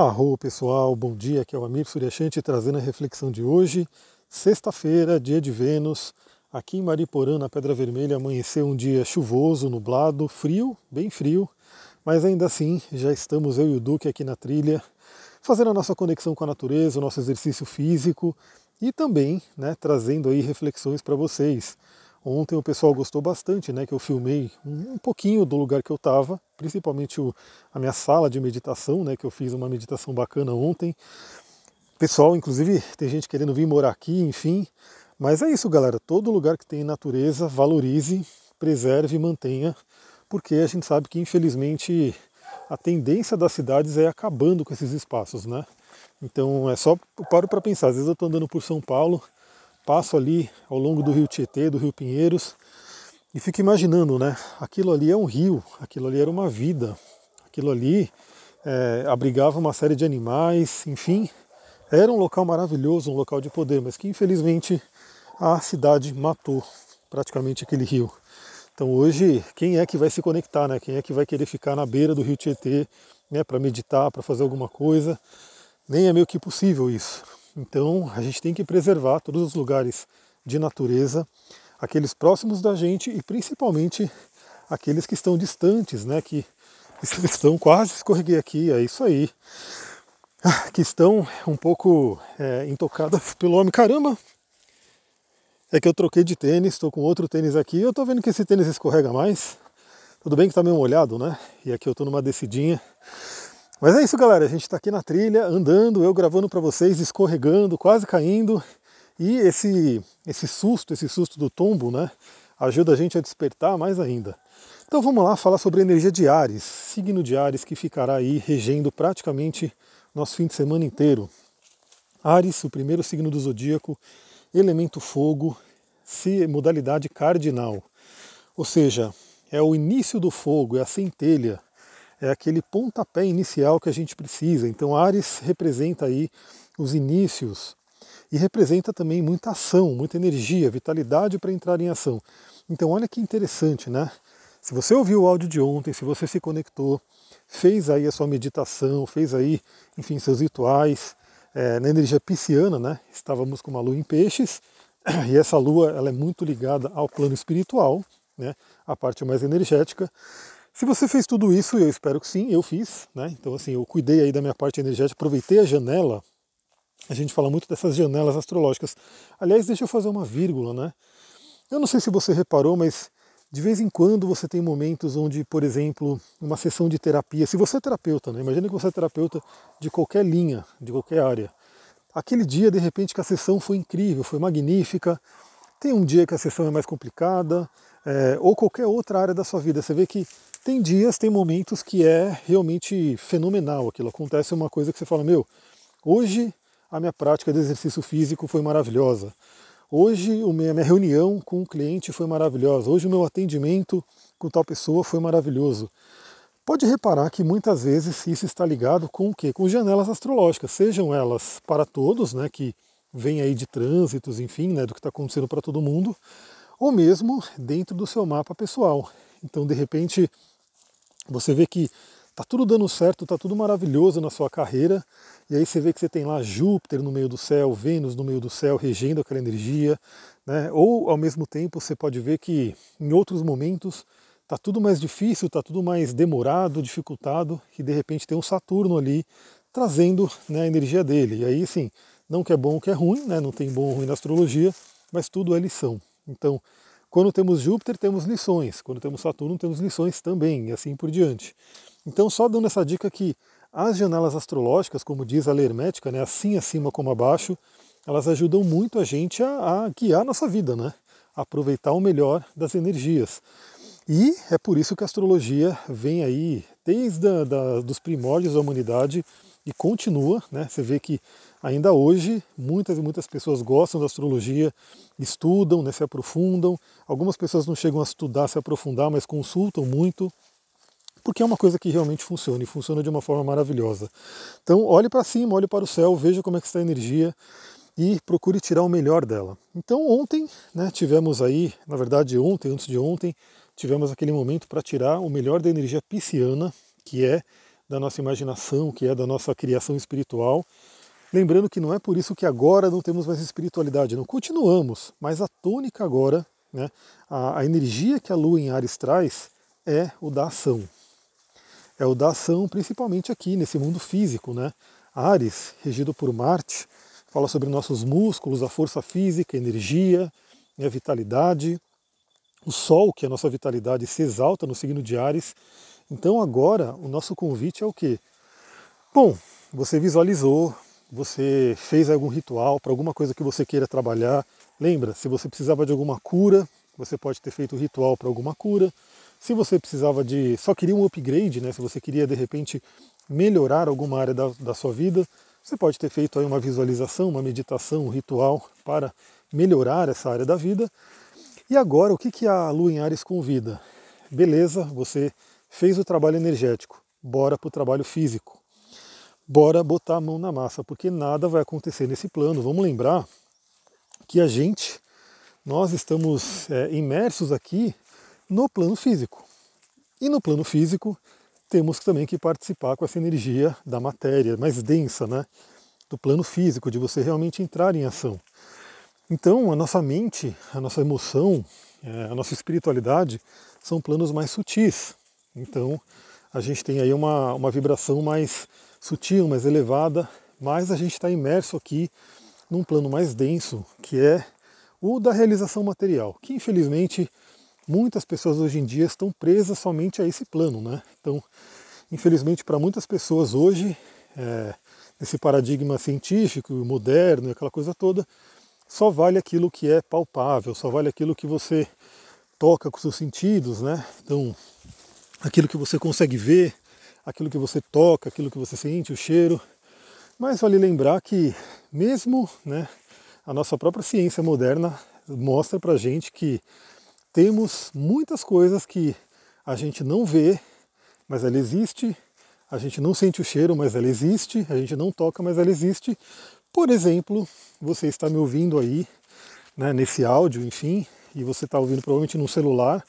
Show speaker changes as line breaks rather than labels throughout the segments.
Arro pessoal, bom dia, aqui é o Amir Suryashanti trazendo a reflexão de hoje, sexta-feira, dia de Vênus, aqui em Mariporã, na Pedra Vermelha, amanheceu um dia chuvoso, nublado, frio, bem frio, mas ainda assim já estamos eu e o Duque aqui na trilha, fazendo a nossa conexão com a natureza, o nosso exercício físico e também né, trazendo aí reflexões para vocês. Ontem o pessoal gostou bastante, né, que eu filmei um, pouquinho do lugar que eu estava, principalmente o, a minha sala de meditação, né, que eu fiz uma meditação bacana ontem. Pessoal, inclusive, tem gente querendo vir morar aqui, enfim. Mas é isso, galera. Todo lugar que tem natureza, valorize, preserve e mantenha, porque a gente sabe que, infelizmente, a tendência das cidades é acabando com esses espaços, né? Então é só eu paro para pensar. Às vezes eu estou andando por São Paulo, passo ali ao longo do rio Tietê, do rio Pinheiros, e fico imaginando, né? Aquilo ali é um rio, aquilo ali era uma vida, aquilo ali é, abrigava uma série de animais, enfim, era um local maravilhoso, um local de poder, mas que infelizmente a cidade matou praticamente aquele rio. Então hoje, quem é que vai se conectar, né? Quem é que vai querer ficar na beira do rio Tietê, né, para meditar, para fazer alguma coisa? Nem é meio que possível isso. Então a gente tem que preservar todos os lugares de natureza, aqueles próximos da gente e principalmente aqueles que estão distantes, né? Que estão quase escorreguei aqui, é isso aí. Que estão um pouco é, intocadas pelo homem. Caramba! É que eu troquei de tênis, estou com outro tênis aqui. Eu estou vendo que esse tênis escorrega mais. Tudo bem que está meio molhado, né? E aqui eu estou numa descidinha. Mas é isso, galera. A gente está aqui na trilha, andando, eu gravando para vocês, escorregando, quase caindo. E esse, esse susto, esse susto do tombo, né? Ajuda a gente a despertar mais ainda. Então vamos lá falar sobre a energia de Ares, signo de Ares que ficará aí regendo praticamente nosso fim de semana inteiro. Ares, o primeiro signo do zodíaco, elemento fogo, modalidade cardinal. Ou seja, é o início do fogo, é a centelha, é aquele pontapé inicial que a gente precisa. Então Ares representa aí os inícios e representa também muita ação, muita energia, vitalidade para entrar em ação. Então olha que interessante, né? Se você ouviu o áudio de ontem, se você se conectou, fez aí a sua meditação, fez aí, enfim, seus rituais, é, na energia pisciana, né? Estávamos com uma lua em peixes, e essa lua ela é muito ligada ao plano espiritual, né? A parte mais energética. Se você fez tudo isso, eu espero que sim, eu fiz, né? Então assim, eu cuidei aí da minha parte energética, aproveitei a janela. A gente fala muito dessas janelas astrológicas. Aliás, deixa eu fazer uma vírgula, né? Eu não sei se você reparou, mas de vez em quando você tem momentos onde, por exemplo, uma sessão de terapia, se você é terapeuta, né? Imagina que você é terapeuta de qualquer linha, de qualquer área. Aquele dia, de repente, que a sessão foi incrível, foi magnífica. Tem um dia que a sessão é mais complicada, é, ou qualquer outra área da sua vida. Você vê que tem dias, tem momentos que é realmente fenomenal aquilo. Acontece uma coisa que você fala, meu, hoje a minha prática de exercício físico foi maravilhosa. Hoje a minha reunião com o cliente foi maravilhosa. Hoje o meu atendimento com tal pessoa foi maravilhoso. Pode reparar que muitas vezes isso está ligado com o quê? Com janelas astrológicas, sejam elas para todos, né, que vem aí de trânsitos, enfim, né, do que está acontecendo para todo mundo, ou mesmo dentro do seu mapa pessoal. Então, de repente, você vê que tá tudo dando certo, tá tudo maravilhoso na sua carreira, e aí você vê que você tem lá Júpiter no meio do céu, Vênus no meio do céu, regendo aquela energia, né? Ou ao mesmo tempo você pode ver que em outros momentos tá tudo mais difícil, tá tudo mais demorado, dificultado, e de repente tem um Saturno ali trazendo né, a energia dele. E aí sim, não que é bom, que é ruim, né? Não tem bom ou ruim na astrologia, mas tudo é lição. Então, quando temos Júpiter, temos lições. Quando temos Saturno, temos lições também, e assim por diante. Então, só dando essa dica que as janelas astrológicas, como diz a lei hermética, né, assim acima como abaixo, elas ajudam muito a gente a, a guiar a nossa vida, né? A aproveitar o melhor das energias. E é por isso que a astrologia vem aí desde a, da, dos primórdios da humanidade e continua, né? Você vê que ainda hoje muitas e muitas pessoas gostam da astrologia, estudam, né, se aprofundam. Algumas pessoas não chegam a estudar, se aprofundar, mas consultam muito, porque é uma coisa que realmente funciona e funciona de uma forma maravilhosa. Então, olhe para cima, olhe para o céu, veja como é que está a energia e procure tirar o melhor dela. Então, ontem, né, tivemos aí, na verdade, ontem, antes de ontem, tivemos aquele momento para tirar o melhor da energia pisciana, que é da nossa imaginação, que é da nossa criação espiritual. Lembrando que não é por isso que agora não temos mais espiritualidade, não continuamos, mas a tônica agora, né, a, a energia que a Lua em Ares traz é o da ação. É o da ação, principalmente aqui nesse mundo físico, né? Ares, regido por Marte, fala sobre nossos músculos, a força física, a energia, a vitalidade. O Sol, que é a nossa vitalidade, se exalta no signo de Ares. Então agora o nosso convite é o quê? Bom, você visualizou, você fez algum ritual para alguma coisa que você queira trabalhar. Lembra, se você precisava de alguma cura, você pode ter feito o ritual para alguma cura. Se você precisava de. só queria um upgrade, né? Se você queria de repente melhorar alguma área da, da sua vida, você pode ter feito aí uma visualização, uma meditação, um ritual para melhorar essa área da vida. E agora, o que, que a Lua em Ares convida? Beleza, você fez o trabalho energético, bora para o trabalho físico. Bora botar a mão na massa, porque nada vai acontecer nesse plano. Vamos lembrar que a gente, nós estamos é, imersos aqui no plano físico. E no plano físico, temos também que participar com essa energia da matéria mais densa, né? do plano físico, de você realmente entrar em ação. Então, a nossa mente, a nossa emoção, é, a nossa espiritualidade são planos mais sutis. Então, a gente tem aí uma, uma vibração mais sutil, mais elevada, mas a gente está imerso aqui num plano mais denso, que é o da realização material, que infelizmente muitas pessoas hoje em dia estão presas somente a esse plano, né? Então, infelizmente para muitas pessoas hoje, é, nesse paradigma científico, moderno, aquela coisa toda, só vale aquilo que é palpável, só vale aquilo que você toca com seus sentidos, né? Então, aquilo que você consegue ver, aquilo que você toca, aquilo que você sente, o cheiro. Mas vale lembrar que mesmo, né, a nossa própria ciência moderna mostra pra gente que temos muitas coisas que a gente não vê, mas ela existe, a gente não sente o cheiro, mas ela existe, a gente não toca, mas ela existe. Por exemplo, você está me ouvindo aí, né, nesse áudio, enfim, e você está ouvindo provavelmente num celular,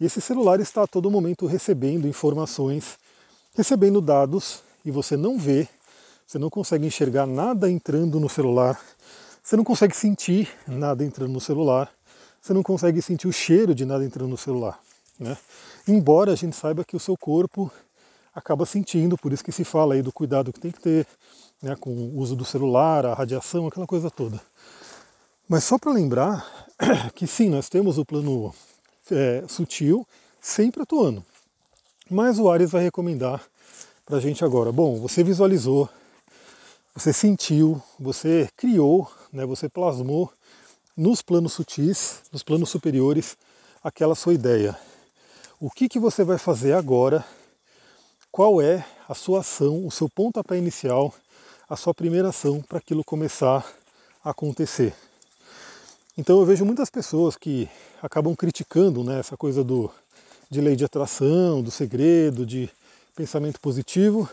e esse celular está a todo momento recebendo informações, recebendo dados, e você não vê, você não consegue enxergar nada entrando no celular, você não consegue sentir nada entrando no celular, você não consegue sentir o cheiro de nada entrando no celular. Né? Embora a gente saiba que o seu corpo acaba sentindo, por isso que se fala aí do cuidado que tem que ter né, com o uso do celular, a radiação, aquela coisa toda. Mas só para lembrar que sim, nós temos o plano é, sutil sempre atuando. Mas o Ares vai recomendar para a gente agora. Bom, você visualizou, você sentiu, você criou, né, você plasmou nos planos sutis, nos planos superiores, aquela sua ideia. O que, que você vai fazer agora? Qual é a sua ação, o seu pontapé inicial, a sua primeira ação para aquilo começar a acontecer? Então eu vejo muitas pessoas que acabam criticando né, essa coisa do, de lei de atração, do segredo, de pensamento positivo,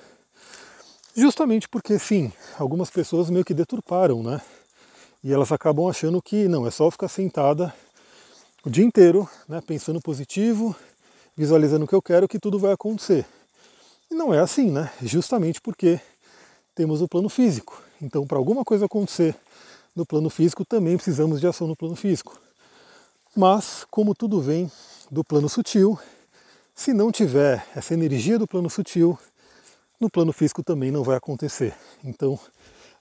justamente porque sim, algumas pessoas meio que deturparam, né? E elas acabam achando que não, é só ficar sentada o dia inteiro, né, pensando positivo, visualizando o que eu quero, que tudo vai acontecer. E não é assim, né? Justamente porque temos o plano físico. Então, para alguma coisa acontecer no plano físico, também precisamos de ação no plano físico. Mas, como tudo vem do plano sutil, se não tiver essa energia do plano sutil, no plano físico também não vai acontecer. Então,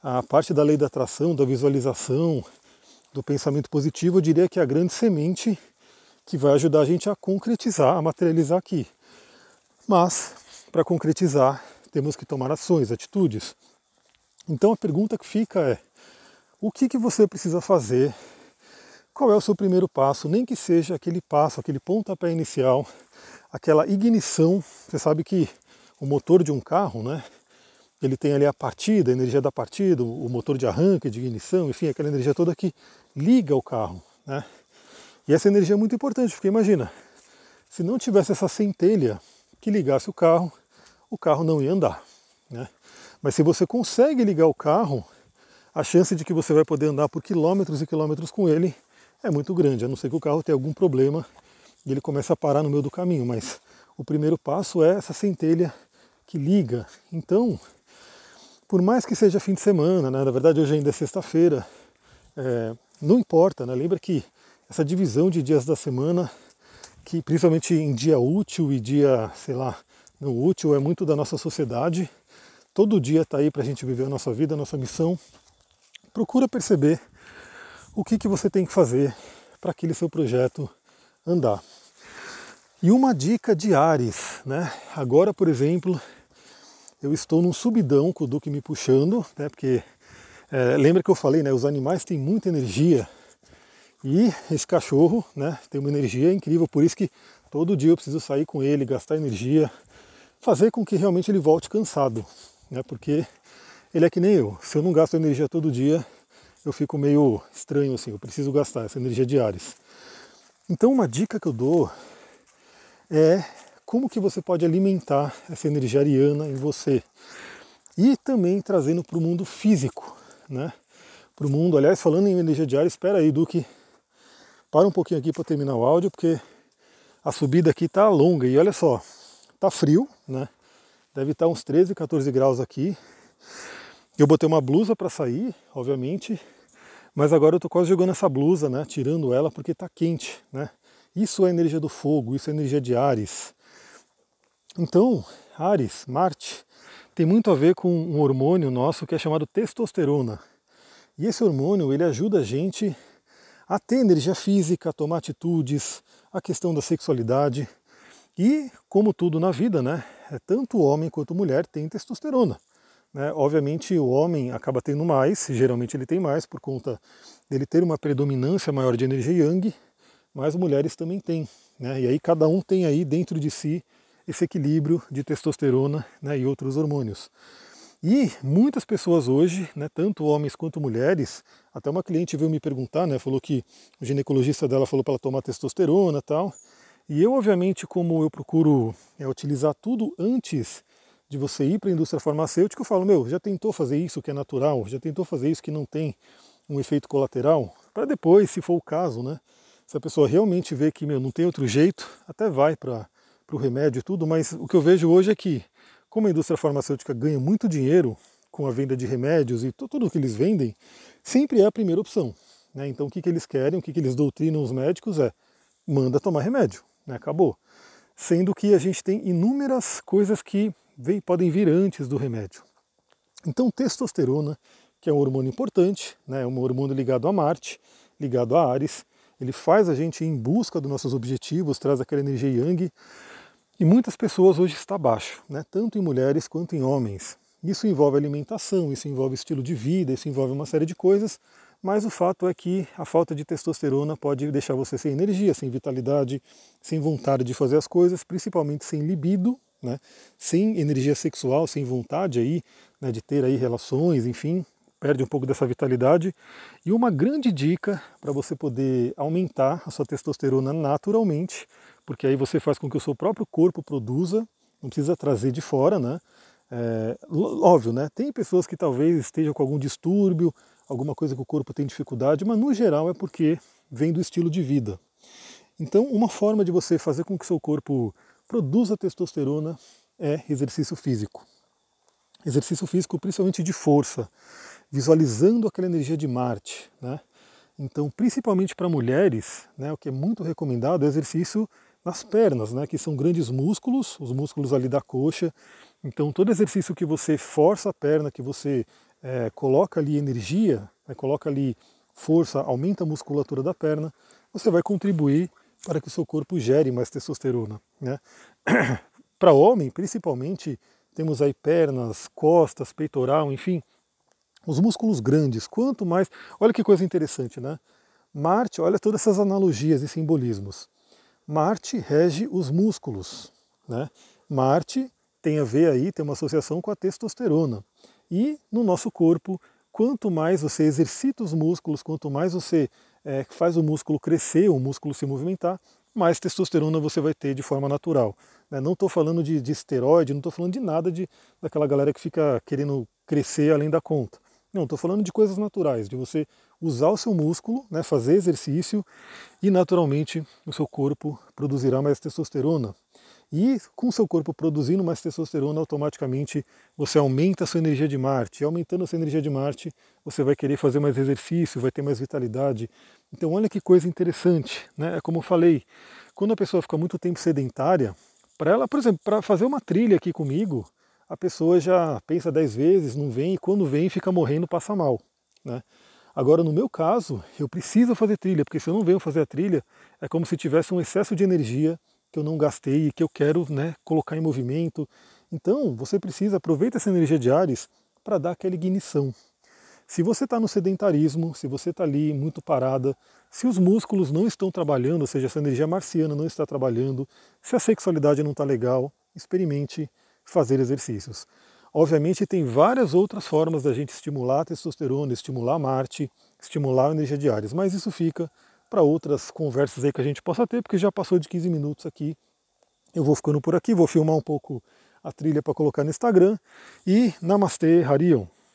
a parte da lei da atração, da visualização, do pensamento positivo, eu diria que é a grande semente que vai ajudar a gente a concretizar, a materializar aqui. Mas, para concretizar, temos que tomar ações, atitudes. Então a pergunta que fica é: o que, que você precisa fazer? Qual é o seu primeiro passo? Nem que seja aquele passo, aquele pontapé inicial, aquela ignição. Você sabe que o motor de um carro, né? ele tem ali a partida, a energia da partida, o motor de arranque, de ignição, enfim, aquela energia toda que liga o carro. Né? E essa energia é muito importante, porque imagina, se não tivesse essa centelha que ligasse o carro, o carro não ia andar. Né? Mas se você consegue ligar o carro, a chance de que você vai poder andar por quilômetros e quilômetros com ele é muito grande, a não ser que o carro tenha algum problema e ele comece a parar no meio do caminho. Mas o primeiro passo é essa centelha que liga. Então, por mais que seja fim de semana, né, na verdade hoje ainda é sexta-feira, é, não importa, né? lembra que essa divisão de dias da semana, que principalmente em dia útil e dia, sei lá, não útil, é muito da nossa sociedade. Todo dia está aí para a gente viver a nossa vida, a nossa missão. Procura perceber o que, que você tem que fazer para aquele seu projeto andar. E uma dica de Ares, né? Agora, por exemplo, eu estou num subidão com o Duque me puxando, né? Porque é, lembra que eu falei, né? Os animais têm muita energia e esse cachorro, né? Tem uma energia incrível, por isso que todo dia eu preciso sair com ele, gastar energia, fazer com que realmente ele volte cansado, né? Porque ele é que nem eu. Se eu não gasto energia todo dia, eu fico meio estranho assim. Eu preciso gastar essa energia Ares. Então, uma dica que eu dou é como que você pode alimentar essa energia ariana em você e também trazendo para o mundo físico, né? Para o mundo, aliás, falando em energia diária, espera aí, Duque, para um pouquinho aqui para terminar o áudio, porque a subida aqui tá longa e olha só, tá frio, né? Deve estar tá uns 13, 14 graus aqui. Eu botei uma blusa para sair, obviamente, mas agora eu tô quase jogando essa blusa, né? Tirando ela porque tá quente, né? Isso é energia do fogo, isso é energia de Ares. Então, Ares, Marte, tem muito a ver com um hormônio nosso que é chamado testosterona. E esse hormônio, ele ajuda a gente a ter energia física, a tomar atitudes, a questão da sexualidade. E, como tudo na vida, né, é tanto homem quanto mulher tem testosterona. Né? Obviamente o homem acaba tendo mais, geralmente ele tem mais por conta dele ter uma predominância maior de energia yang, mas mulheres também têm. Né? E aí cada um tem aí dentro de si esse equilíbrio de testosterona né, e outros hormônios. E muitas pessoas hoje, né, tanto homens quanto mulheres, até uma cliente veio me perguntar, né, falou que o ginecologista dela falou para ela tomar testosterona e tal. E eu, obviamente, como eu procuro é, utilizar tudo antes de você ir para a indústria farmacêutica, eu falo, meu, já tentou fazer isso que é natural, já tentou fazer isso que não tem um efeito colateral, para depois, se for o caso, né, se a pessoa realmente vê que meu, não tem outro jeito, até vai para o remédio e tudo, mas o que eu vejo hoje é que, como a indústria farmacêutica ganha muito dinheiro com a venda de remédios e tudo o que eles vendem, sempre é a primeira opção. Né? Então o que, que eles querem, o que, que eles doutrinam os médicos é manda tomar remédio, né? acabou. Sendo que a gente tem inúmeras coisas que vem, podem vir antes do remédio. Então testosterona, que é um hormônio importante, né? é um hormônio ligado a Marte, ligado a Ares, ele faz a gente ir em busca dos nossos objetivos, traz aquela energia yang. E muitas pessoas hoje está baixo, né? tanto em mulheres quanto em homens. Isso envolve alimentação, isso envolve estilo de vida, isso envolve uma série de coisas, mas o fato é que a falta de testosterona pode deixar você sem energia, sem vitalidade, sem vontade de fazer as coisas, principalmente sem libido, né? sem energia sexual, sem vontade aí, né, de ter aí relações, enfim, perde um pouco dessa vitalidade. E uma grande dica para você poder aumentar a sua testosterona naturalmente, porque aí você faz com que o seu próprio corpo produza, não precisa trazer de fora, né? É, óbvio, né? Tem pessoas que talvez estejam com algum distúrbio, alguma coisa que o corpo tem dificuldade, mas no geral é porque vem do estilo de vida. Então, uma forma de você fazer com que seu corpo produza testosterona é exercício físico. Exercício físico principalmente de força visualizando aquela energia de Marte. Né? Então, principalmente para mulheres, né, o que é muito recomendado é exercício nas pernas, né, que são grandes músculos, os músculos ali da coxa. Então, todo exercício que você força a perna, que você é, coloca ali energia, né, coloca ali força, aumenta a musculatura da perna, você vai contribuir para que o seu corpo gere mais testosterona. Né? para homem, principalmente, temos aí pernas, costas, peitoral, enfim, os músculos grandes, quanto mais. Olha que coisa interessante, né? Marte, olha todas essas analogias e simbolismos. Marte rege os músculos, né? Marte tem a ver aí, tem uma associação com a testosterona. E no nosso corpo, quanto mais você exercita os músculos, quanto mais você é, faz o músculo crescer, o músculo se movimentar, mais testosterona você vai ter de forma natural. Né? Não estou falando de, de esteroide, não estou falando de nada de, daquela galera que fica querendo crescer além da conta. Não, estou falando de coisas naturais, de você usar o seu músculo, né, fazer exercício e naturalmente o seu corpo produzirá mais testosterona. E com seu corpo produzindo mais testosterona, automaticamente você aumenta a sua energia de Marte. E aumentando a sua energia de Marte, você vai querer fazer mais exercício, vai ter mais vitalidade. Então olha que coisa interessante, né? É como eu falei, quando a pessoa fica muito tempo sedentária, para ela, por exemplo, para fazer uma trilha aqui comigo, a pessoa já pensa dez vezes, não vem, e quando vem fica morrendo, passa mal. Né? Agora, no meu caso, eu preciso fazer trilha, porque se eu não venho fazer a trilha, é como se tivesse um excesso de energia que eu não gastei e que eu quero né, colocar em movimento. Então, você precisa aproveitar essa energia de Ares para dar aquela ignição. Se você está no sedentarismo, se você está ali muito parada, se os músculos não estão trabalhando, ou seja, essa energia marciana não está trabalhando, se a sexualidade não está legal, experimente fazer exercícios. Obviamente tem várias outras formas da gente estimular a testosterona, estimular a Marte, estimular a energia de Ares, mas isso fica para outras conversas aí que a gente possa ter, porque já passou de 15 minutos aqui. Eu vou ficando por aqui, vou filmar um pouco a trilha para colocar no Instagram. E Namastê, Harion!